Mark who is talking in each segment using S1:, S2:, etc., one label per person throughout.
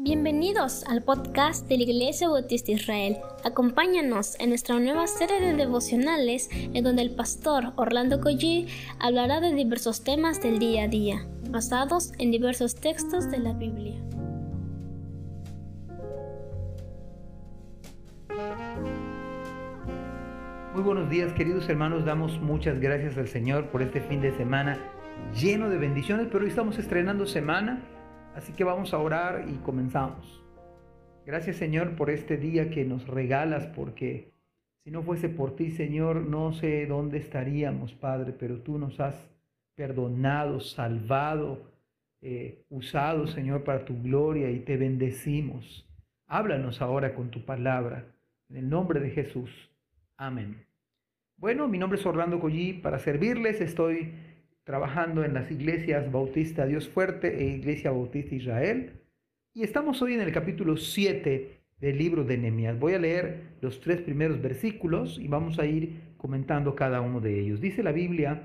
S1: Bienvenidos al podcast de la Iglesia Bautista Israel. Acompáñanos en nuestra nueva serie de devocionales en donde el pastor Orlando Collie hablará de diversos temas del día a día, basados en diversos textos de la Biblia.
S2: Muy buenos días queridos hermanos, damos muchas gracias al Señor por este fin de semana lleno de bendiciones, pero hoy estamos estrenando semana Así que vamos a orar y comenzamos. Gracias Señor por este día que nos regalas, porque si no fuese por ti Señor, no sé dónde estaríamos Padre, pero tú nos has perdonado, salvado, eh, usado Señor para tu gloria y te bendecimos. Háblanos ahora con tu palabra. En el nombre de Jesús. Amén. Bueno, mi nombre es Orlando Collí. Para servirles estoy trabajando en las iglesias Bautista Dios Fuerte e Iglesia Bautista Israel. Y estamos hoy en el capítulo 7 del libro de Nehemías. Voy a leer los tres primeros versículos y vamos a ir comentando cada uno de ellos. Dice la Biblia,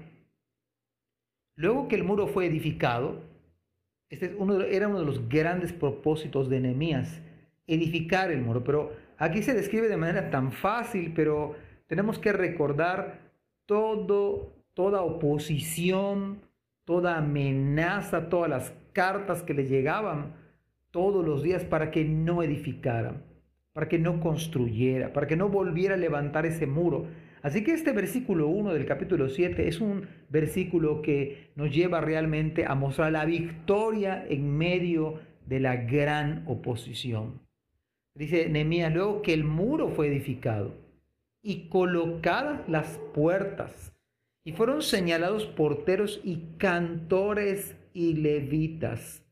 S2: luego que el muro fue edificado, este era uno de los grandes propósitos de Nehemías, edificar el muro, pero aquí se describe de manera tan fácil, pero tenemos que recordar todo toda oposición, toda amenaza, todas las cartas que le llegaban todos los días para que no edificara, para que no construyera, para que no volviera a levantar ese muro. Así que este versículo 1 del capítulo 7 es un versículo que nos lleva realmente a mostrar la victoria en medio de la gran oposición. Dice Nehemías luego que el muro fue edificado y colocadas las puertas y fueron señalados porteros y cantores y levitas.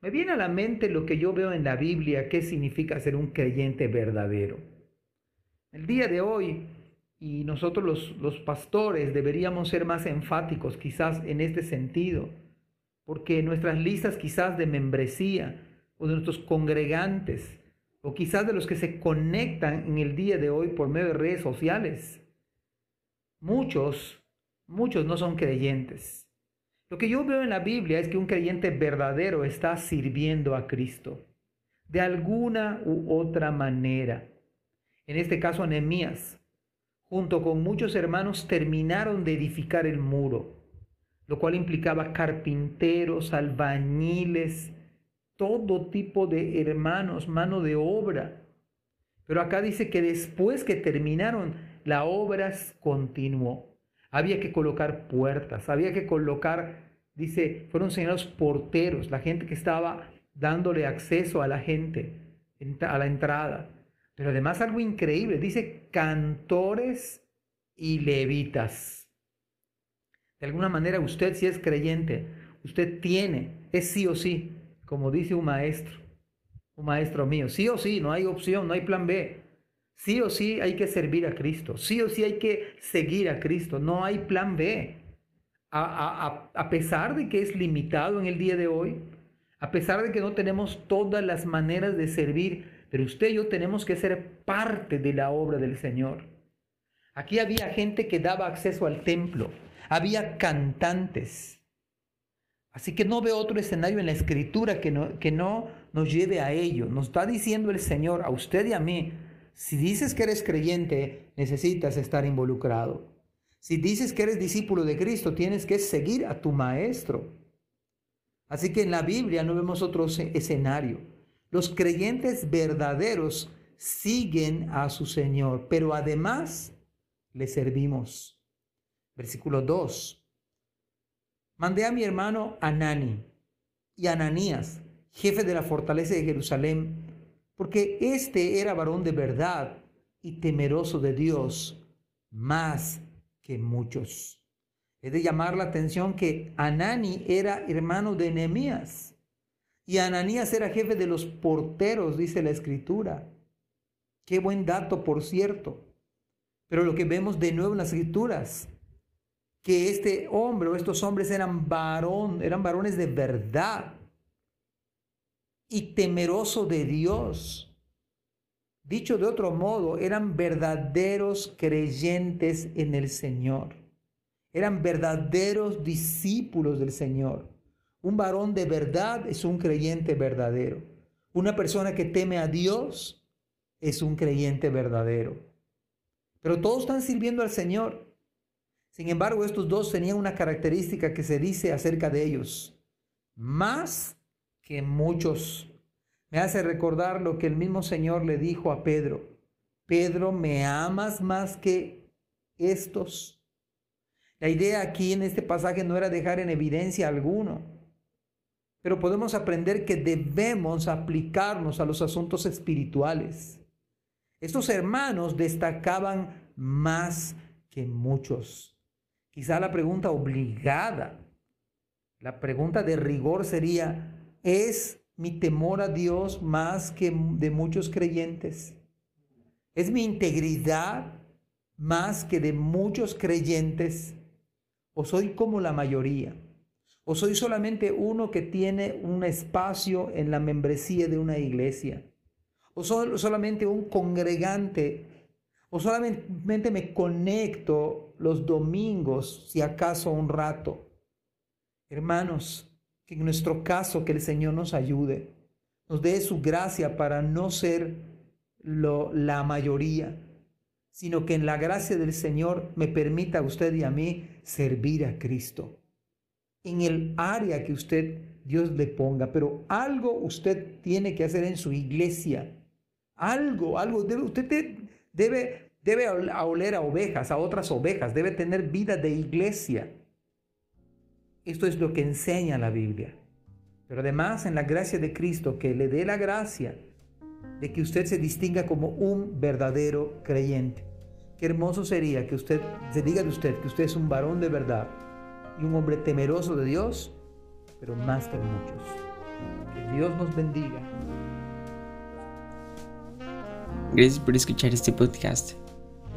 S2: Me viene a la mente lo que yo veo en la Biblia, qué significa ser un creyente verdadero. El día de hoy, y nosotros los, los pastores deberíamos ser más enfáticos quizás en este sentido, porque nuestras listas quizás de membresía o de nuestros congregantes, o quizás de los que se conectan en el día de hoy por medio de redes sociales, muchos muchos no son creyentes. Lo que yo veo en la Biblia es que un creyente verdadero está sirviendo a Cristo de alguna u otra manera. En este caso, Nehemías, junto con muchos hermanos, terminaron de edificar el muro, lo cual implicaba carpinteros, albañiles, todo tipo de hermanos, mano de obra. Pero acá dice que después que terminaron, la obra continuó. Había que colocar puertas, había que colocar, dice, fueron señalados porteros, la gente que estaba dándole acceso a la gente, a la entrada. Pero además algo increíble, dice cantores y levitas. De alguna manera usted si es creyente, usted tiene, es sí o sí, como dice un maestro, un maestro mío, sí o sí, no hay opción, no hay plan B. Sí o sí hay que servir a Cristo, sí o sí hay que seguir a Cristo, no hay plan B. A, a, pesar de que es limitado en el día de hoy, a pesar de que no tenemos todas las maneras de servir, pero usted y yo tenemos que ser parte de la obra del Señor. Aquí había gente que daba acceso al templo, había cantantes. Así que no veo otro escenario en la escritura que no, que no nos lleve a ello. Nos está diciendo el Señor, a usted y a mí, si dices que eres creyente, necesitas estar involucrado. Si dices que eres discípulo de Cristo, tienes que seguir a tu maestro. Así que en la Biblia no vemos otro escenario. Los creyentes verdaderos siguen a su Señor, pero además le servimos. Versículo 2. Mandé a mi hermano Anani y Ananías, jefe de la fortaleza de Jerusalén, porque este era varón de verdad y temeroso de Dios más que muchos. Es de llamar la atención que Anani era hermano de Nehemías y Ananías era jefe de los porteros, dice la escritura. Qué buen dato, por cierto. Pero lo que vemos de nuevo en las escrituras, que este hombre o estos hombres eran varón, eran varones de verdad y temeroso de Dios. Dicho de otro modo, eran verdaderos creyentes en el Señor. Eran verdaderos discípulos del Señor. Un varón de verdad es un creyente verdadero. Una persona que teme a Dios es un creyente verdadero. Pero todos están sirviendo al Señor. Sin embargo, estos dos tenían una característica que se dice acerca de ellos. Más que muchos. Me hace recordar lo que el mismo Señor le dijo a Pedro. Pedro, ¿me amas más que estos? La idea aquí en este pasaje no era dejar en evidencia alguno, pero podemos aprender que debemos aplicarnos a los asuntos espirituales. Estos hermanos destacaban más que muchos. Quizá la pregunta obligada, la pregunta de rigor sería, ¿es mi temor a Dios más que de muchos creyentes? ¿Es mi integridad más que de muchos creyentes? ¿O soy como la mayoría? ¿O soy solamente uno que tiene un espacio en la membresía de una iglesia? ¿O soy solamente un congregante? ¿O solamente me conecto los domingos, si acaso un rato? Hermanos, que en nuestro caso que el Señor nos ayude, nos dé su gracia para no ser lo, la mayoría, sino que en la gracia del Señor me permita a usted y a mí servir a Cristo. En el área que usted, Dios le ponga, pero algo usted tiene que hacer en su iglesia. Algo, algo, debe, usted debe, debe oler a ovejas, a otras ovejas, debe tener vida de iglesia. Esto es lo que enseña la Biblia. Pero además en la gracia de Cristo, que le dé la gracia de que usted se distinga como un verdadero creyente. Qué hermoso sería que usted se diga de usted que usted es un varón de verdad y un hombre temeroso de Dios, pero más que muchos. Que Dios nos bendiga.
S3: Gracias por escuchar este podcast.